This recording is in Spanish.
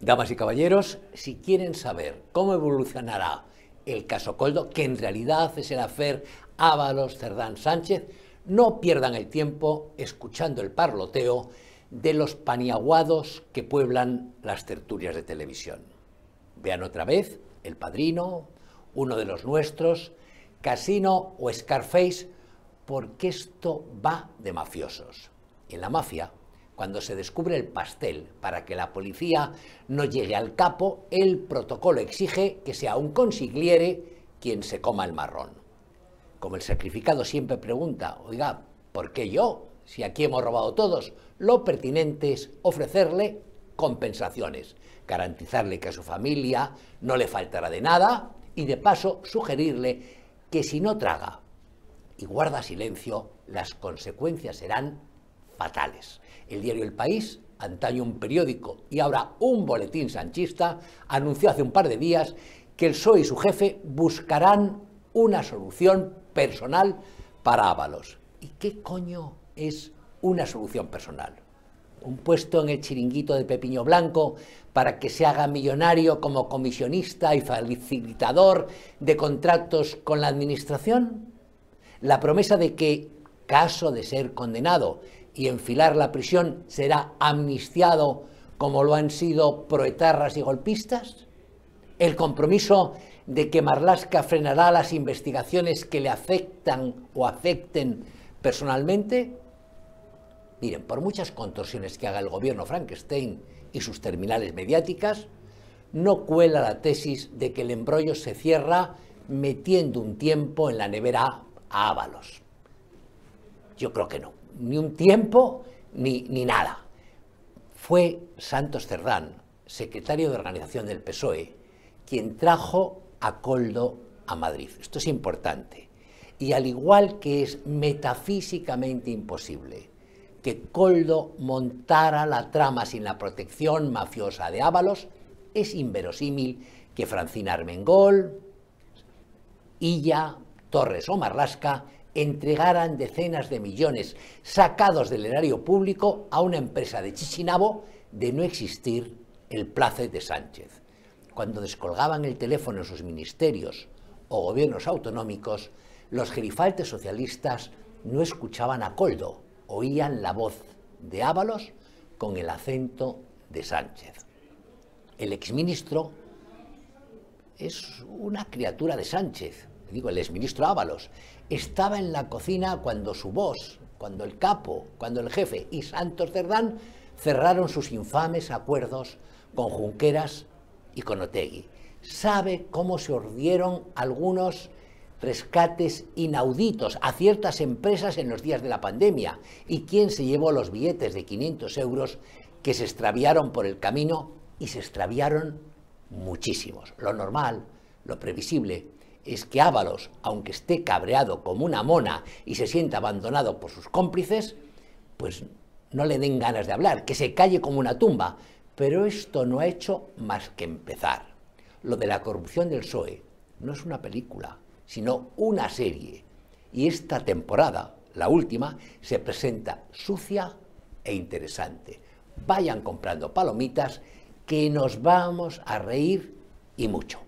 Damas y caballeros, si quieren saber cómo evolucionará el caso Coldo, que en realidad es el afer Ábalos Cerdán Sánchez, no pierdan el tiempo escuchando el parloteo de los paniaguados que pueblan las tertulias de televisión. Vean otra vez El Padrino, uno de los nuestros, Casino o Scarface, porque esto va de mafiosos. En la mafia, cuando se descubre el pastel para que la policía no llegue al capo, el protocolo exige que sea un consigliere quien se coma el marrón. Como el sacrificado siempre pregunta, oiga, ¿por qué yo? Si aquí hemos robado todos, lo pertinente es ofrecerle compensaciones, garantizarle que a su familia no le faltará de nada y de paso sugerirle que si no traga y guarda silencio, las consecuencias serán fatales. El diario El País, antaño un periódico y ahora un boletín sanchista, anunció hace un par de días que el PSOE y su jefe buscarán una solución personal para Ábalos. ¿Y qué coño es una solución personal? un puesto en el chiringuito de Pepiño Blanco para que se haga millonario como comisionista y facilitador de contratos con la Administración? La promesa de que, caso de ser condenado y enfilar la prisión, será amnistiado como lo han sido proetarras y golpistas? ¿El compromiso de que Marlasca frenará las investigaciones que le afectan o afecten personalmente? Miren, por muchas contorsiones que haga el gobierno Frankenstein y sus terminales mediáticas, no cuela la tesis de que el embrollo se cierra metiendo un tiempo en la nevera a Ábalos. Yo creo que no, ni un tiempo ni, ni nada. Fue Santos Cerdán, secretario de organización del PSOE, quien trajo a Coldo a Madrid. Esto es importante. Y al igual que es metafísicamente imposible que Coldo montara la trama sin la protección mafiosa de Ábalos, es inverosímil que Francina Armengol, Illa, Torres o Marlasca entregaran decenas de millones sacados del erario público a una empresa de Chichinabo de no existir el placer de Sánchez. Cuando descolgaban el teléfono en sus ministerios o gobiernos autonómicos, los gerifaltes socialistas no escuchaban a Coldo, oían la voz de Ábalos con el acento de Sánchez. El exministro es una criatura de Sánchez, digo, el exministro Ábalos, estaba en la cocina cuando su voz, cuando el capo, cuando el jefe y Santos Cerdán cerraron sus infames acuerdos con Junqueras y con Otegui. Sabe cómo se ordieron algunos rescates inauditos a ciertas empresas en los días de la pandemia y quién se llevó los billetes de 500 euros que se extraviaron por el camino y se extraviaron muchísimos. Lo normal, lo previsible, es que Ábalos, aunque esté cabreado como una mona y se sienta abandonado por sus cómplices, pues no le den ganas de hablar, que se calle como una tumba. Pero esto no ha hecho más que empezar. Lo de la corrupción del PSOE no es una película, sino una serie. Y esta temporada, la última, se presenta sucia e interesante. Vayan comprando palomitas que nos vamos a reír y mucho.